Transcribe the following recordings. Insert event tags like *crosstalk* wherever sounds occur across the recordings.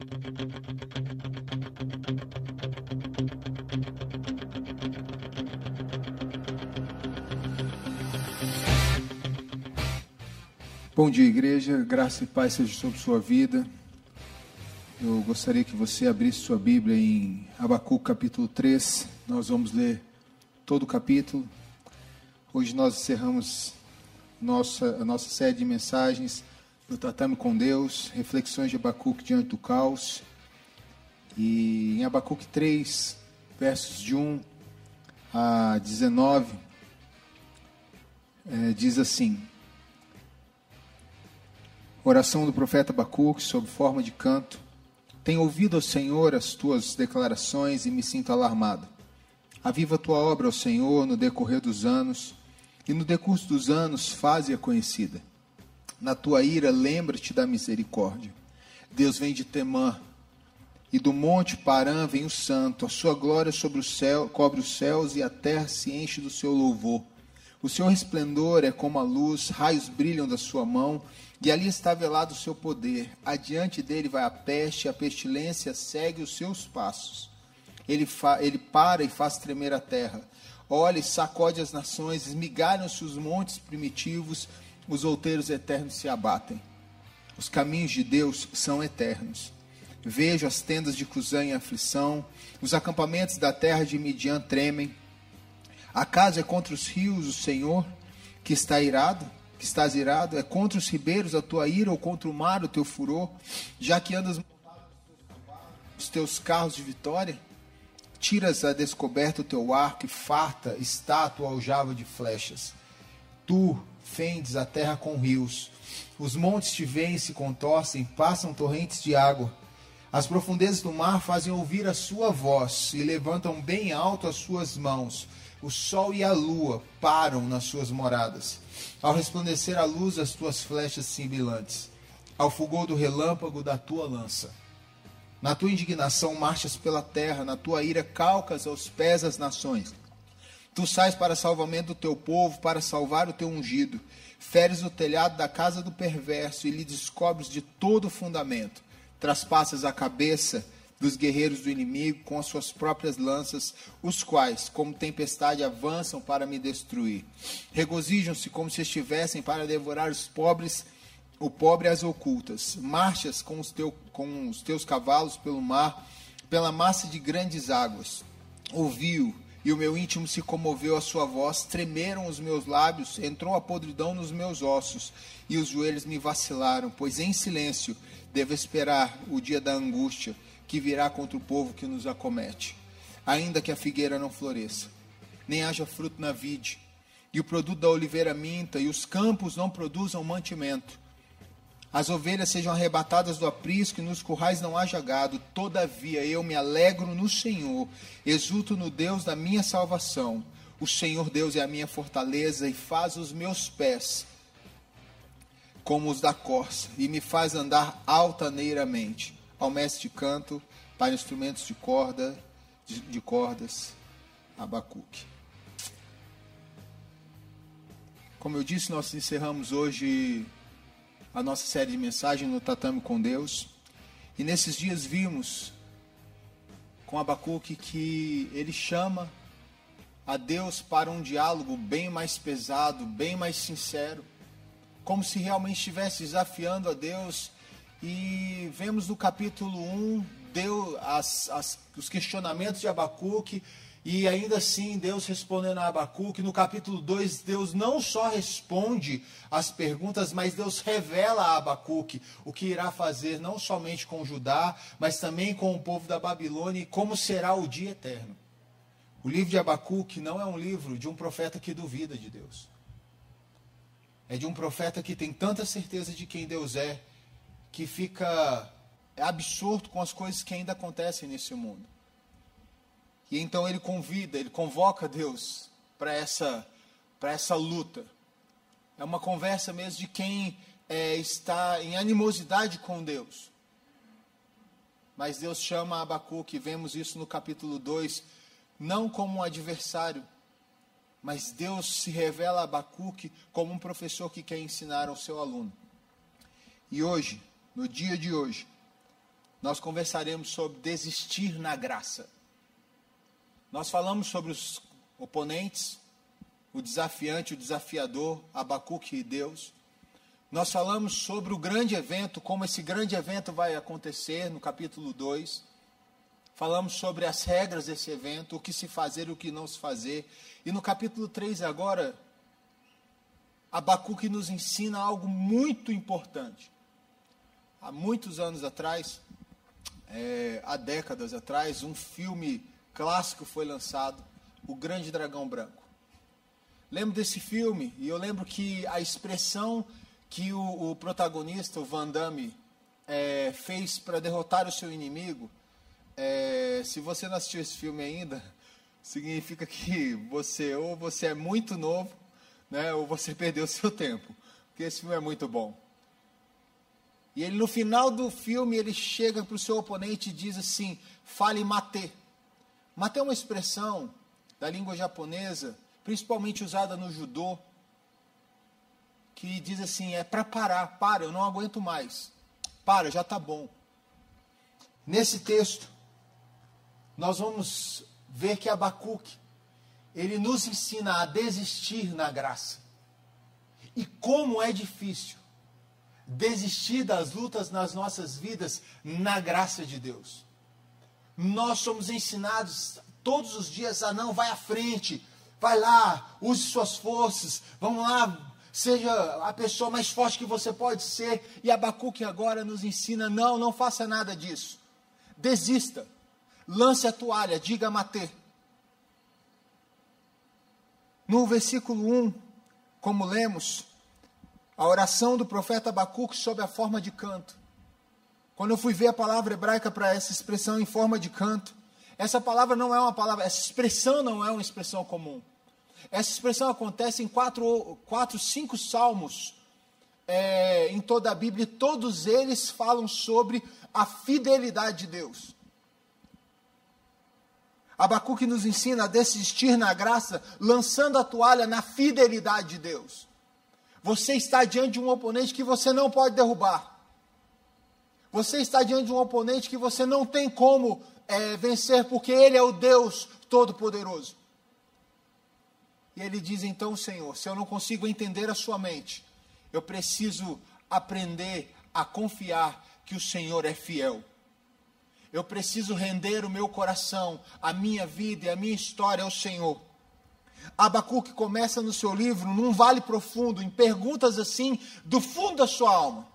Bom dia, igreja. Graça e paz seja sobre sua vida. Eu gostaria que você abrisse sua Bíblia em Abacuque capítulo 3. Nós vamos ler todo o capítulo. Hoje nós encerramos nossa, a nossa série de mensagens do Tatame com Deus, reflexões de Abacuque diante do caos. E em Abacuque 3, versos de 1 a 19, é, diz assim: Oração do profeta Abacuque sob forma de canto. Tenho ouvido ao Senhor as tuas declarações e me sinto alarmado. Aviva a tua obra ao Senhor no decorrer dos anos, e no decurso dos anos faze-a conhecida. Na tua ira, lembra-te da misericórdia. Deus vem de Temã, e do monte Parã vem o santo. A sua glória sobre o céu cobre os céus, e a terra se enche do seu louvor. O seu resplendor é como a luz, raios brilham da sua mão, e ali está velado o seu poder. Adiante dele vai a peste, a pestilência segue os seus passos. Ele, fa, ele para e faz tremer a terra. Olha e sacode as nações, esmigalham-se os montes primitivos, os outeiros eternos se abatem. Os caminhos de Deus são eternos. Vejo as tendas de Cusã em aflição, os acampamentos da terra de Midian tremem. Acaso é contra os rios o Senhor que está irado? que estás irado? É contra os ribeiros a tua ira ou contra o mar o teu furor? Já que andas os teus carros de vitória? Tiras a descoberta o teu arco e farta está a tua aljava de flechas. Tu fendes a terra com rios. Os montes te veem se contorcem, passam torrentes de água. As profundezas do mar fazem ouvir a sua voz e levantam bem alto as suas mãos. O sol e a lua param nas suas moradas. Ao resplandecer a luz, as tuas flechas sibilantes. Ao fulgor do relâmpago da tua lança. Na tua indignação marchas pela terra, na tua ira calcas aos pés as nações. Tu sais para salvamento do teu povo, para salvar o teu ungido. Feres o telhado da casa do perverso e lhe descobres de todo o fundamento. Traspassas a cabeça dos guerreiros do inimigo com as suas próprias lanças, os quais, como tempestade, avançam para me destruir. Regozijam-se como se estivessem para devorar os pobres, o pobre às ocultas. Marchas com os, teu, com os teus cavalos pelo mar, pela massa de grandes águas. Ouviu e o meu íntimo se comoveu à sua voz, tremeram os meus lábios, entrou a podridão nos meus ossos, e os joelhos me vacilaram, pois em silêncio devo esperar o dia da angústia que virá contra o povo que nos acomete. Ainda que a figueira não floresça, nem haja fruto na vide, e o produto da oliveira minta, e os campos não produzam mantimento. As ovelhas sejam arrebatadas do aprisco, e nos currais não haja gado. Todavia eu me alegro no Senhor, exulto no Deus da minha salvação. O Senhor Deus é a minha fortaleza e faz os meus pés como os da corça, e me faz andar altaneiramente ao mestre de canto, para instrumentos de corda, de, de cordas, Abacuque. Como eu disse, nós encerramos hoje a nossa série de mensagens no Tatame com Deus. E nesses dias vimos com Abacuque que ele chama a Deus para um diálogo bem mais pesado, bem mais sincero, como se realmente estivesse desafiando a Deus e vemos no capítulo 1 deu as, as, os questionamentos de Abacuque, e ainda assim Deus respondendo a Abacuque. No capítulo 2, Deus não só responde as perguntas, mas Deus revela a Abacuque o que irá fazer, não somente com Judá, mas também com o povo da Babilônia e como será o dia eterno. O livro de Abacuque não é um livro de um profeta que duvida de Deus. É de um profeta que tem tanta certeza de quem Deus é, que fica absorto com as coisas que ainda acontecem nesse mundo. E então ele convida, ele convoca Deus para essa, para essa luta. É uma conversa mesmo de quem é, está em animosidade com Deus. Mas Deus chama Abacuque, vemos isso no capítulo 2, não como um adversário, mas Deus se revela a Abacuque como um professor que quer ensinar ao seu aluno. E hoje, no dia de hoje, nós conversaremos sobre desistir na graça. Nós falamos sobre os oponentes, o desafiante, o desafiador, Abacuque e Deus. Nós falamos sobre o grande evento, como esse grande evento vai acontecer no capítulo 2. Falamos sobre as regras desse evento, o que se fazer e o que não se fazer. E no capítulo 3 agora, Abacuque nos ensina algo muito importante. Há muitos anos atrás, é, há décadas atrás, um filme clássico foi lançado, O Grande Dragão Branco. Lembro desse filme e eu lembro que a expressão que o, o protagonista, o Van Damme, é, fez para derrotar o seu inimigo, é, se você não assistiu esse filme ainda, *laughs* significa que você ou você é muito novo né, ou você *laughs* perdeu seu tempo, porque esse filme é muito bom. E ele no final do filme ele chega para o seu oponente e diz assim: fale mate. Mate é uma expressão da língua japonesa, principalmente usada no judô, que diz assim: é para parar, para, eu não aguento mais, para, já está bom. Nesse texto, nós vamos ver que Abacuque ele nos ensina a desistir na graça. E como é difícil desistir das lutas nas nossas vidas na graça de Deus. Nós somos ensinados todos os dias a não, vai à frente, vai lá, use suas forças, vamos lá, seja a pessoa mais forte que você pode ser. E Abacuque agora nos ensina: não, não faça nada disso. Desista, lance a toalha, diga Matê. No versículo 1, como lemos, a oração do profeta Abacuque sob a forma de canto. Quando eu fui ver a palavra hebraica para essa expressão em forma de canto, essa palavra não é uma palavra, essa expressão não é uma expressão comum. Essa expressão acontece em quatro, quatro cinco salmos é, em toda a Bíblia, e todos eles falam sobre a fidelidade de Deus. Abacuque nos ensina a desistir na graça, lançando a toalha na fidelidade de Deus. Você está diante de um oponente que você não pode derrubar. Você está diante de um oponente que você não tem como é, vencer, porque Ele é o Deus Todo-Poderoso. E ele diz então, Senhor, se eu não consigo entender a sua mente, eu preciso aprender a confiar que o Senhor é fiel. Eu preciso render o meu coração, a minha vida e a minha história ao Senhor. Abacuque começa no seu livro num vale profundo, em perguntas assim, do fundo da sua alma.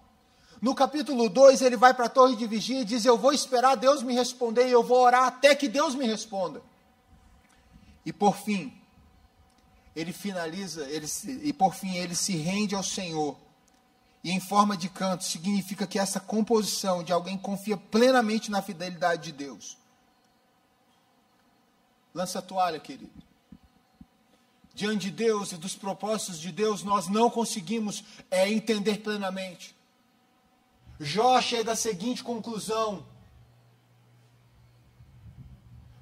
No capítulo 2, ele vai para a torre de vigia e diz: Eu vou esperar Deus me responder e eu vou orar até que Deus me responda. E por fim, ele finaliza, ele, e por fim ele se rende ao Senhor e em forma de canto, significa que essa composição de alguém confia plenamente na fidelidade de Deus. Lança a toalha, querido. Diante de Deus e dos propósitos de Deus, nós não conseguimos é, entender plenamente. Jó chega à seguinte conclusão.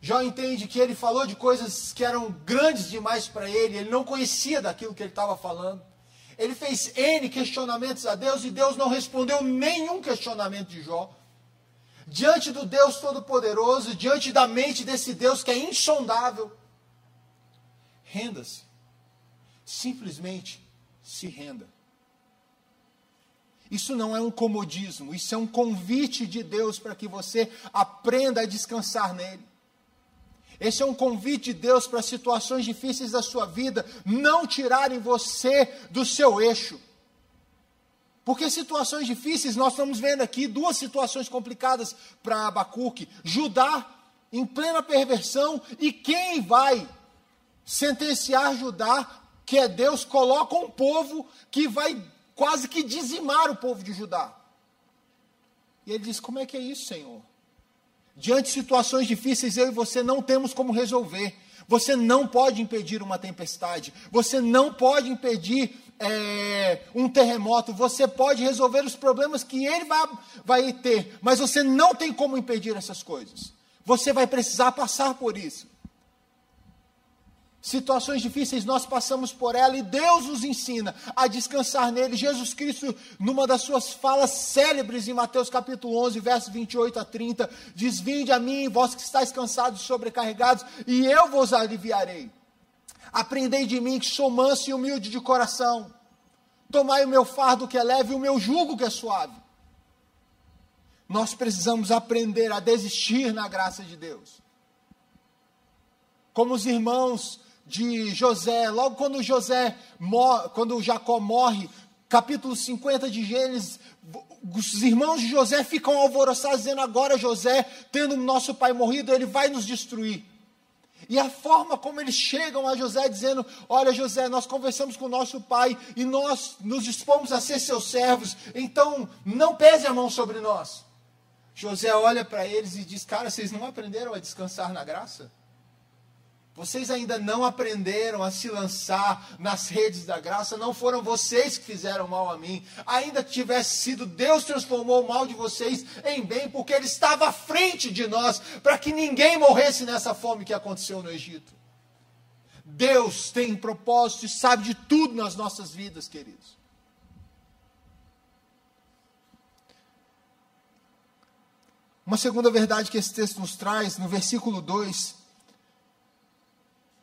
Jó entende que ele falou de coisas que eram grandes demais para ele, ele não conhecia daquilo que ele estava falando. Ele fez N questionamentos a Deus e Deus não respondeu nenhum questionamento de Jó. Diante do Deus Todo-Poderoso, diante da mente desse Deus que é insondável, renda-se. Simplesmente se renda. Isso não é um comodismo, isso é um convite de Deus para que você aprenda a descansar nele. Esse é um convite de Deus para situações difíceis da sua vida não tirarem você do seu eixo. Porque situações difíceis, nós estamos vendo aqui duas situações complicadas para Abacuque: Judá em plena perversão, e quem vai sentenciar Judá, que é Deus, coloca um povo que vai quase que dizimar o povo de Judá. E ele diz: Como é que é isso, Senhor? Diante de situações difíceis, eu e você não temos como resolver. Você não pode impedir uma tempestade. Você não pode impedir é, um terremoto. Você pode resolver os problemas que ele vai, vai ter. Mas você não tem como impedir essas coisas. Você vai precisar passar por isso. Situações difíceis, nós passamos por ela e Deus nos ensina a descansar nele. Jesus Cristo, numa das suas falas célebres em Mateus capítulo 11, versos 28 a 30, diz: Vinde a mim, vós que estáis cansados e sobrecarregados, e eu vos aliviarei. Aprendei de mim que sou manso e humilde de coração. Tomai o meu fardo que é leve e o meu jugo que é suave. Nós precisamos aprender a desistir na graça de Deus. Como os irmãos de José, logo quando José morre, quando Jacó morre, capítulo 50 de Gênesis, os irmãos de José ficam alvoroçados, dizendo: agora José, tendo nosso pai morrido, ele vai nos destruir. E a forma como eles chegam a José dizendo: Olha, José, nós conversamos com nosso pai e nós nos dispomos a ser seus servos, então não pese a mão sobre nós. José olha para eles e diz: Cara, vocês não aprenderam a descansar na graça? Vocês ainda não aprenderam a se lançar nas redes da graça, não foram vocês que fizeram mal a mim. Ainda tivesse sido Deus transformou o mal de vocês em bem, porque Ele estava à frente de nós, para que ninguém morresse nessa fome que aconteceu no Egito. Deus tem propósito e sabe de tudo nas nossas vidas, queridos. Uma segunda verdade que esse texto nos traz, no versículo 2,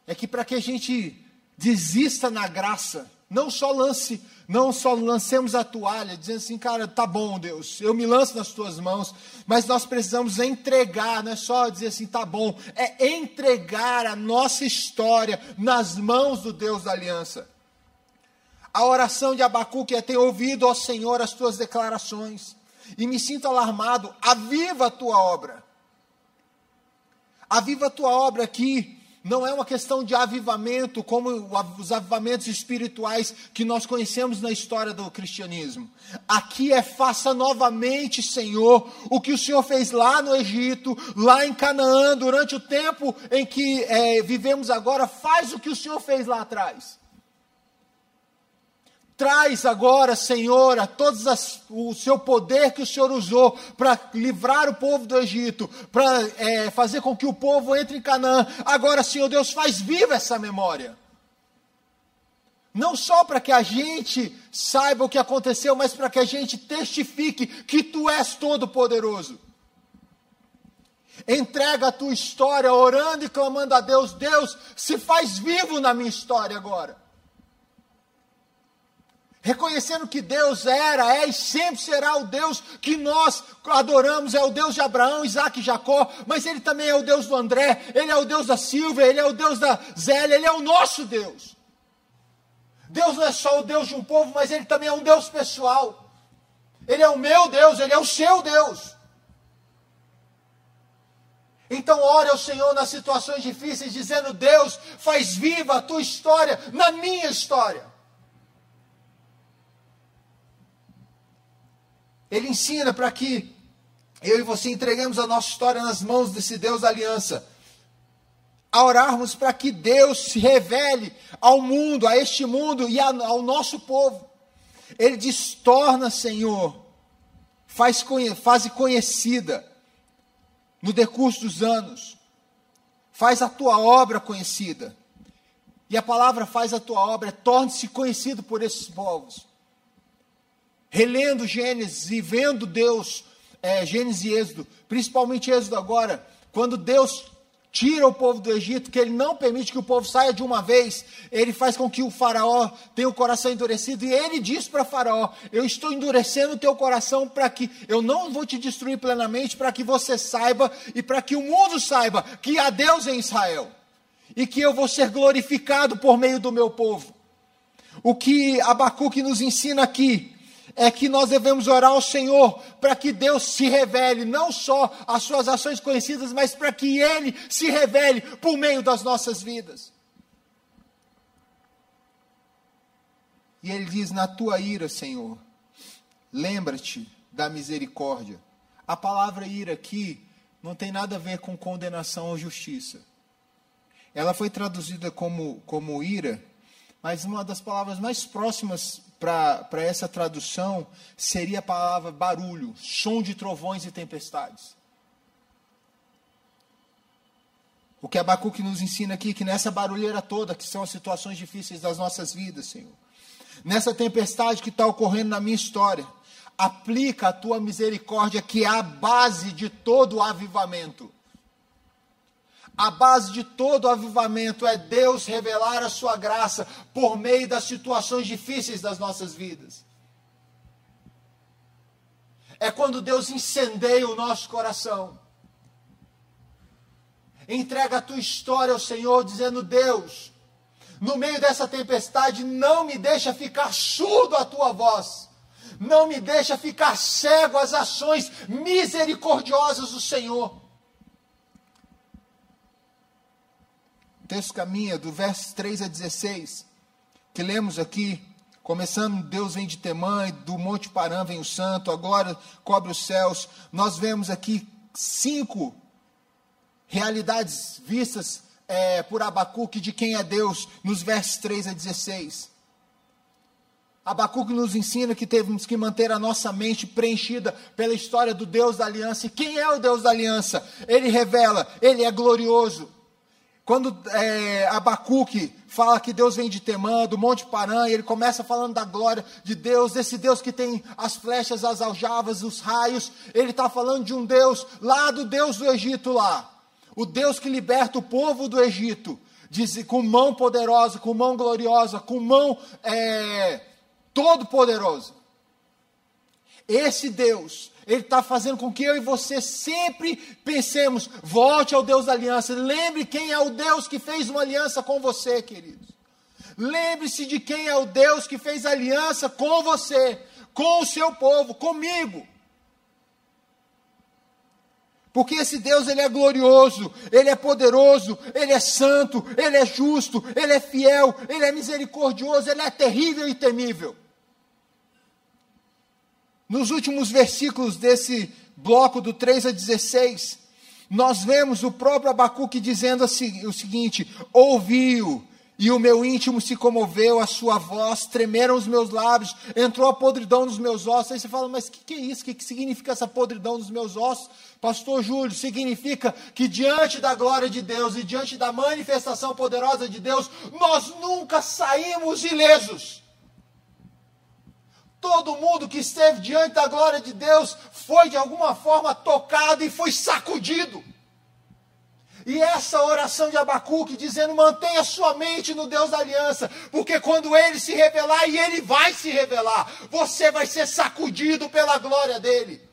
é que para que a gente desista na graça, não só lance, não só lancemos a toalha, dizendo assim, cara, tá bom, Deus, eu me lanço nas tuas mãos, mas nós precisamos entregar, não é só dizer assim, tá bom, é entregar a nossa história nas mãos do Deus da aliança. A oração de Abacuque é: ter ouvido, ó Senhor, as tuas declarações, e me sinto alarmado, aviva a tua obra. Aviva a tua obra aqui, não é uma questão de avivamento, como os avivamentos espirituais que nós conhecemos na história do cristianismo. Aqui é faça novamente, Senhor, o que o Senhor fez lá no Egito, lá em Canaã, durante o tempo em que é, vivemos agora, faz o que o Senhor fez lá atrás. Traz agora, Senhor, a todos as, o seu poder que o Senhor usou para livrar o povo do Egito, para é, fazer com que o povo entre em Canaã. Agora, Senhor Deus, faz viva essa memória. Não só para que a gente saiba o que aconteceu, mas para que a gente testifique que tu és todo-poderoso. Entrega a tua história orando e clamando a Deus: Deus, se faz vivo na minha história agora reconhecendo que Deus era, é e sempre será o Deus que nós adoramos, é o Deus de Abraão, Isaac e Jacó, mas Ele também é o Deus do André, Ele é o Deus da Silvia, Ele é o Deus da Zélia, Ele é o nosso Deus. Deus não é só o Deus de um povo, mas Ele também é um Deus pessoal. Ele é o meu Deus, Ele é o seu Deus. Então ore ao Senhor nas situações difíceis, dizendo: Deus, faz viva a tua história na minha história. Ele ensina para que eu e você entreguemos a nossa história nas mãos desse Deus da aliança. A orarmos para que Deus se revele ao mundo, a este mundo e ao nosso povo. Ele diz: torna, Senhor, faz, faz conhecida no decurso dos anos, faz a tua obra conhecida. E a palavra faz a tua obra, torne-se conhecido por esses povos relendo Gênesis e vendo Deus, é, Gênesis e Êxodo, principalmente Êxodo agora, quando Deus tira o povo do Egito, que ele não permite que o povo saia de uma vez, ele faz com que o faraó tenha o coração endurecido, e ele diz para faraó, eu estou endurecendo o teu coração para que, eu não vou te destruir plenamente, para que você saiba, e para que o mundo saiba, que há Deus em Israel, e que eu vou ser glorificado por meio do meu povo. O que Abacuque nos ensina aqui, é que nós devemos orar ao Senhor para que Deus se revele, não só as suas ações conhecidas, mas para que Ele se revele por meio das nossas vidas. E ele diz: Na tua ira, Senhor, lembra-te da misericórdia. A palavra ira aqui não tem nada a ver com condenação ou justiça. Ela foi traduzida como, como ira, mas uma das palavras mais próximas para essa tradução seria a palavra barulho, som de trovões e tempestades. O que Abacuque nos ensina aqui, que nessa barulheira toda, que são as situações difíceis das nossas vidas, Senhor, nessa tempestade que está ocorrendo na minha história, aplica a tua misericórdia, que é a base de todo o avivamento. A base de todo o avivamento é Deus revelar a sua graça por meio das situações difíceis das nossas vidas. É quando Deus incendeia o nosso coração. Entrega a tua história ao Senhor, dizendo: Deus, no meio dessa tempestade, não me deixa ficar surdo à tua voz. Não me deixa ficar cego às ações misericordiosas do Senhor. Texto caminha do verso 3 a 16, que lemos aqui, começando, Deus vem de Temã, e do Monte Parã vem o santo, agora cobre os céus. Nós vemos aqui cinco realidades vistas é, por Abacuque de quem é Deus, nos versos 3 a 16. Abacuque nos ensina que temos que manter a nossa mente preenchida pela história do Deus da aliança. E quem é o Deus da aliança? Ele revela, ele é glorioso. Quando é, Abacuque fala que Deus vem de Temã, do Monte Parã, e ele começa falando da glória de Deus, desse Deus que tem as flechas, as aljavas, os raios, ele está falando de um Deus lá do Deus do Egito lá. O Deus que liberta o povo do Egito, diz, com mão poderosa, com mão gloriosa, com mão é, todo poderosa. Esse Deus ele está fazendo com que eu e você sempre pensemos, volte ao Deus da aliança. Lembre quem é o Deus que fez uma aliança com você, queridos. Lembre-se de quem é o Deus que fez aliança com você, com o seu povo, comigo. Porque esse Deus ele é glorioso, ele é poderoso, ele é santo, ele é justo, ele é fiel, ele é misericordioso, ele é terrível e temível. Nos últimos versículos desse bloco do 3 a 16, nós vemos o próprio Abacuque dizendo assim, o seguinte: Ouviu, e o meu íntimo se comoveu, a sua voz, tremeram os meus lábios, entrou a podridão nos meus ossos. Aí você fala, mas o que, que, é isso? O que, que significa essa podridão nos meus ossos? Pastor Júlio, significa que diante da glória de Deus e diante da manifestação poderosa de Deus, nós nunca saímos ilesos. Todo mundo que esteve diante da glória de Deus foi de alguma forma tocado e foi sacudido. E essa oração de Abacuque dizendo: mantenha sua mente no Deus da aliança, porque quando ele se revelar, e ele vai se revelar, você vai ser sacudido pela glória dele.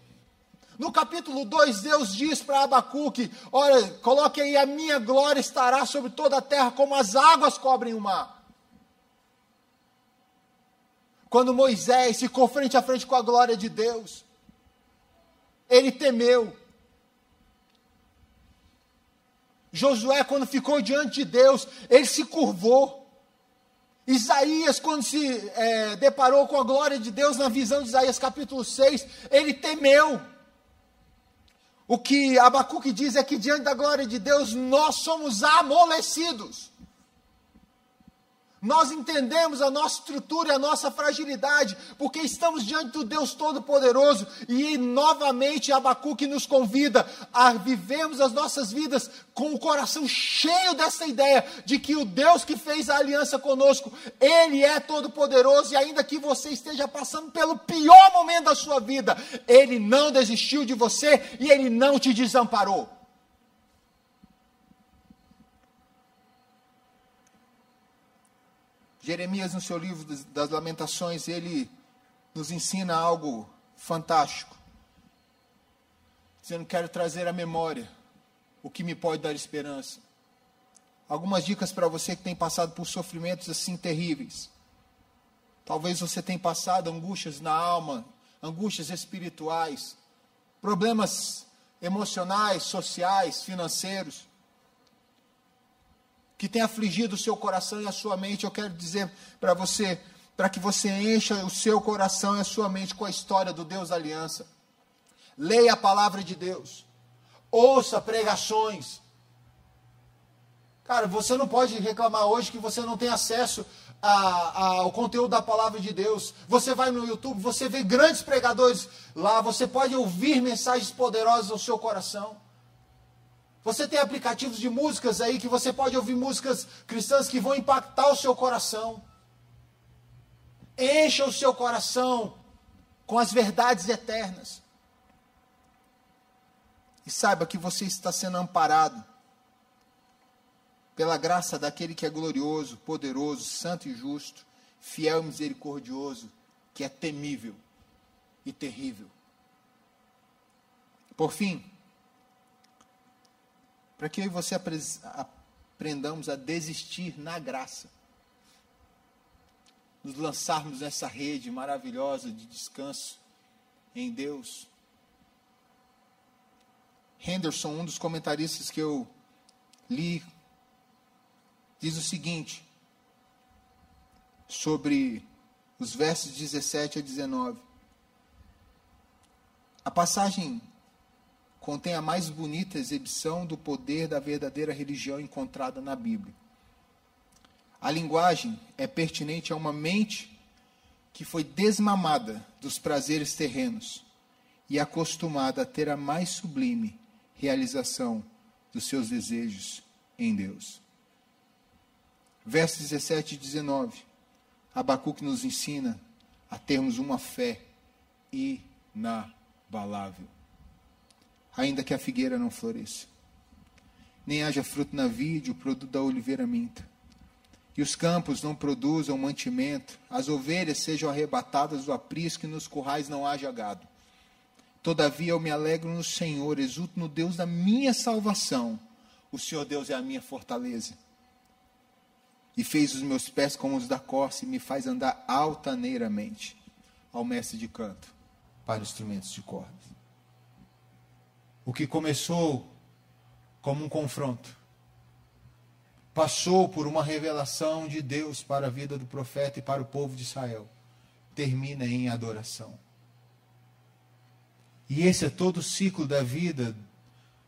No capítulo 2, Deus diz para Abacuque: Olha, coloque aí, a minha glória estará sobre toda a terra, como as águas cobrem o mar. Quando Moisés ficou frente a frente com a glória de Deus, ele temeu. Josué, quando ficou diante de Deus, ele se curvou. Isaías, quando se é, deparou com a glória de Deus na visão de Isaías capítulo 6, ele temeu. O que Abacuque diz é que diante da glória de Deus nós somos amolecidos. Nós entendemos a nossa estrutura e a nossa fragilidade, porque estamos diante do Deus Todo-Poderoso e novamente Abacuque nos convida a vivermos as nossas vidas com o coração cheio dessa ideia de que o Deus que fez a aliança conosco, Ele é Todo-Poderoso e ainda que você esteja passando pelo pior momento da sua vida, Ele não desistiu de você e Ele não te desamparou. Jeremias, no seu livro das Lamentações, ele nos ensina algo fantástico. Dizendo: Quero trazer à memória o que me pode dar esperança. Algumas dicas para você que tem passado por sofrimentos assim terríveis. Talvez você tenha passado angústias na alma, angústias espirituais, problemas emocionais, sociais, financeiros que tem afligido o seu coração e a sua mente, eu quero dizer para você, para que você encha o seu coração e a sua mente com a história do Deus da aliança. Leia a palavra de Deus. Ouça pregações. Cara, você não pode reclamar hoje que você não tem acesso a, a, ao conteúdo da palavra de Deus. Você vai no YouTube, você vê grandes pregadores lá, você pode ouvir mensagens poderosas ao seu coração. Você tem aplicativos de músicas aí que você pode ouvir músicas cristãs que vão impactar o seu coração. Encha o seu coração com as verdades eternas. E saiba que você está sendo amparado pela graça daquele que é glorioso, poderoso, santo e justo, fiel e misericordioso, que é temível e terrível. Por fim, para que eu e você aprendamos a desistir na graça, nos lançarmos nessa rede maravilhosa de descanso em Deus. Henderson, um dos comentaristas que eu li, diz o seguinte sobre os versos 17 a 19. A passagem contém a mais bonita exibição do poder da verdadeira religião encontrada na Bíblia. A linguagem é pertinente a uma mente que foi desmamada dos prazeres terrenos e acostumada a ter a mais sublime realização dos seus desejos em Deus. Versos 17 e 19. Abacuque nos ensina a termos uma fé inabalável ainda que a figueira não floresça. Nem haja fruto na vide, o produto da oliveira minta. E os campos não produzam mantimento, as ovelhas sejam arrebatadas do aprisco e nos currais não haja gado. Todavia eu me alegro no Senhor, exulto no Deus da minha salvação. O Senhor Deus é a minha fortaleza. E fez os meus pés como os da corça e me faz andar altaneiramente. Ao mestre de canto, para instrumentos de cordas. O que começou como um confronto, passou por uma revelação de Deus para a vida do profeta e para o povo de Israel, termina em adoração. E esse é todo o ciclo da vida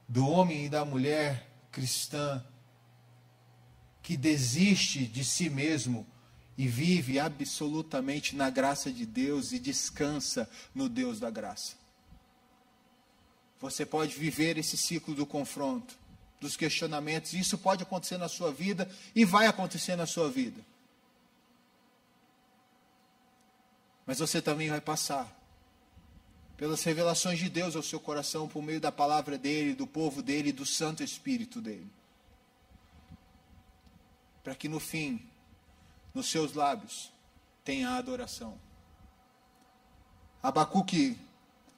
do homem e da mulher cristã que desiste de si mesmo e vive absolutamente na graça de Deus e descansa no Deus da graça. Você pode viver esse ciclo do confronto, dos questionamentos. Isso pode acontecer na sua vida e vai acontecer na sua vida. Mas você também vai passar pelas revelações de Deus ao seu coração por meio da palavra dele, do povo dele, do Santo Espírito dele. Para que no fim, nos seus lábios, tenha adoração. Abacuque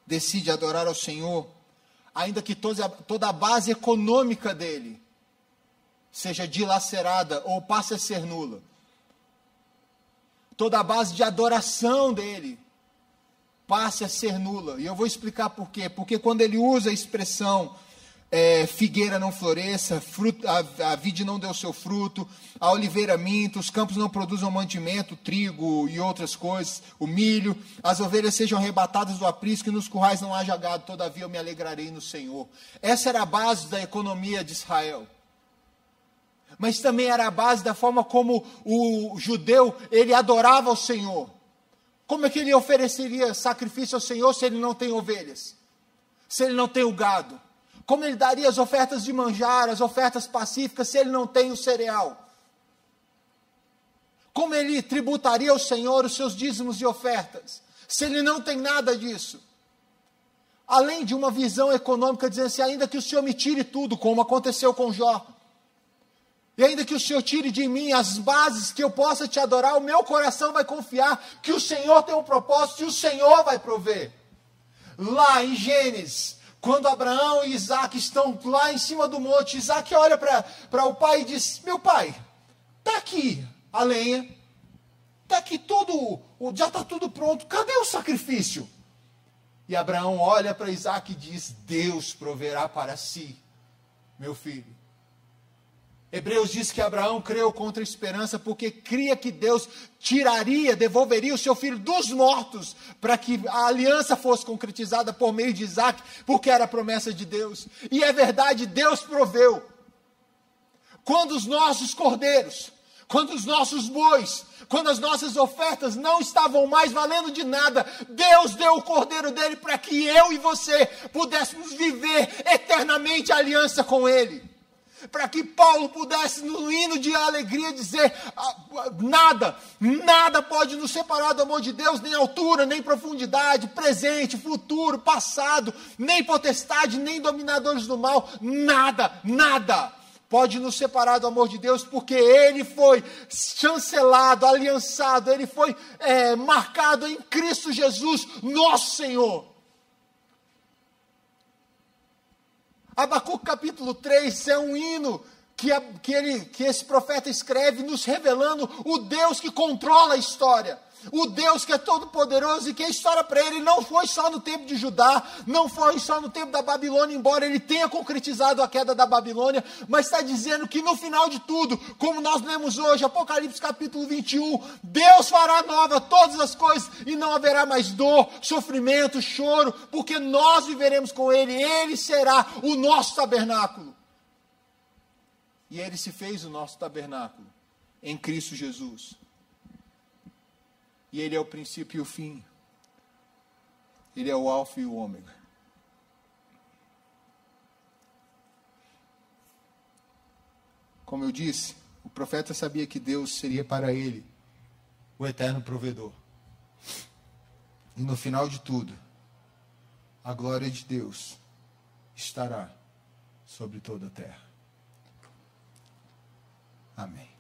decide adorar ao Senhor ainda que toda a base econômica dele seja dilacerada ou passe a ser nula. Toda a base de adoração dele passe a ser nula. E eu vou explicar por quê. Porque quando ele usa a expressão é, figueira não floresça, fruto, a, a vide não deu seu fruto, a oliveira minta, os campos não produzam mantimento, trigo e outras coisas, o milho, as ovelhas sejam arrebatadas do aprisco e nos currais não haja gado, todavia eu me alegrarei no Senhor. Essa era a base da economia de Israel. Mas também era a base da forma como o judeu ele adorava o Senhor. Como é que ele ofereceria sacrifício ao Senhor se ele não tem ovelhas? Se ele não tem o gado? Como ele daria as ofertas de manjar, as ofertas pacíficas, se ele não tem o cereal? Como ele tributaria ao Senhor os seus dízimos e ofertas, se ele não tem nada disso? Além de uma visão econômica dizendo assim, ainda que o Senhor me tire tudo, como aconteceu com Jó, e ainda que o Senhor tire de mim as bases que eu possa te adorar, o meu coração vai confiar que o Senhor tem um propósito e o Senhor vai prover. Lá em Gênesis, quando Abraão e Isaac estão lá em cima do monte, Isaac olha para o pai e diz: Meu pai, está aqui a lenha, está aqui tudo, já está tudo pronto, cadê o sacrifício? E Abraão olha para Isaac e diz: Deus proverá para si, meu filho. Hebreus diz que Abraão creu contra a esperança porque cria que Deus tiraria, devolveria o seu filho dos mortos para que a aliança fosse concretizada por meio de Isaac, porque era a promessa de Deus. E é verdade, Deus proveu. Quando os nossos cordeiros, quando os nossos bois, quando as nossas ofertas não estavam mais valendo de nada, Deus deu o cordeiro dele para que eu e você pudéssemos viver eternamente a aliança com ele. Para que Paulo pudesse, no hino de alegria, dizer: ah, nada, nada pode nos separar do amor de Deus, nem altura, nem profundidade, presente, futuro, passado, nem potestade, nem dominadores do mal, nada, nada pode nos separar do amor de Deus, porque ele foi chancelado, aliançado, ele foi é, marcado em Cristo Jesus, nosso Senhor. Abacuque capítulo 3 é um hino que, que, ele, que esse profeta escreve, nos revelando o Deus que controla a história o Deus que é todo poderoso e que a história para ele não foi só no tempo de Judá, não foi só no tempo da Babilônia, embora ele tenha concretizado a queda da Babilônia, mas está dizendo que no final de tudo, como nós lemos hoje, Apocalipse capítulo 21, Deus fará nova todas as coisas e não haverá mais dor, sofrimento, choro, porque nós viveremos com ele, ele será o nosso tabernáculo. E ele se fez o nosso tabernáculo em Cristo Jesus. E Ele é o princípio e o fim. Ele é o Alfa e o Ômega. Como eu disse, o profeta sabia que Deus seria para ele o eterno provedor. E no final de tudo, a glória de Deus estará sobre toda a terra. Amém.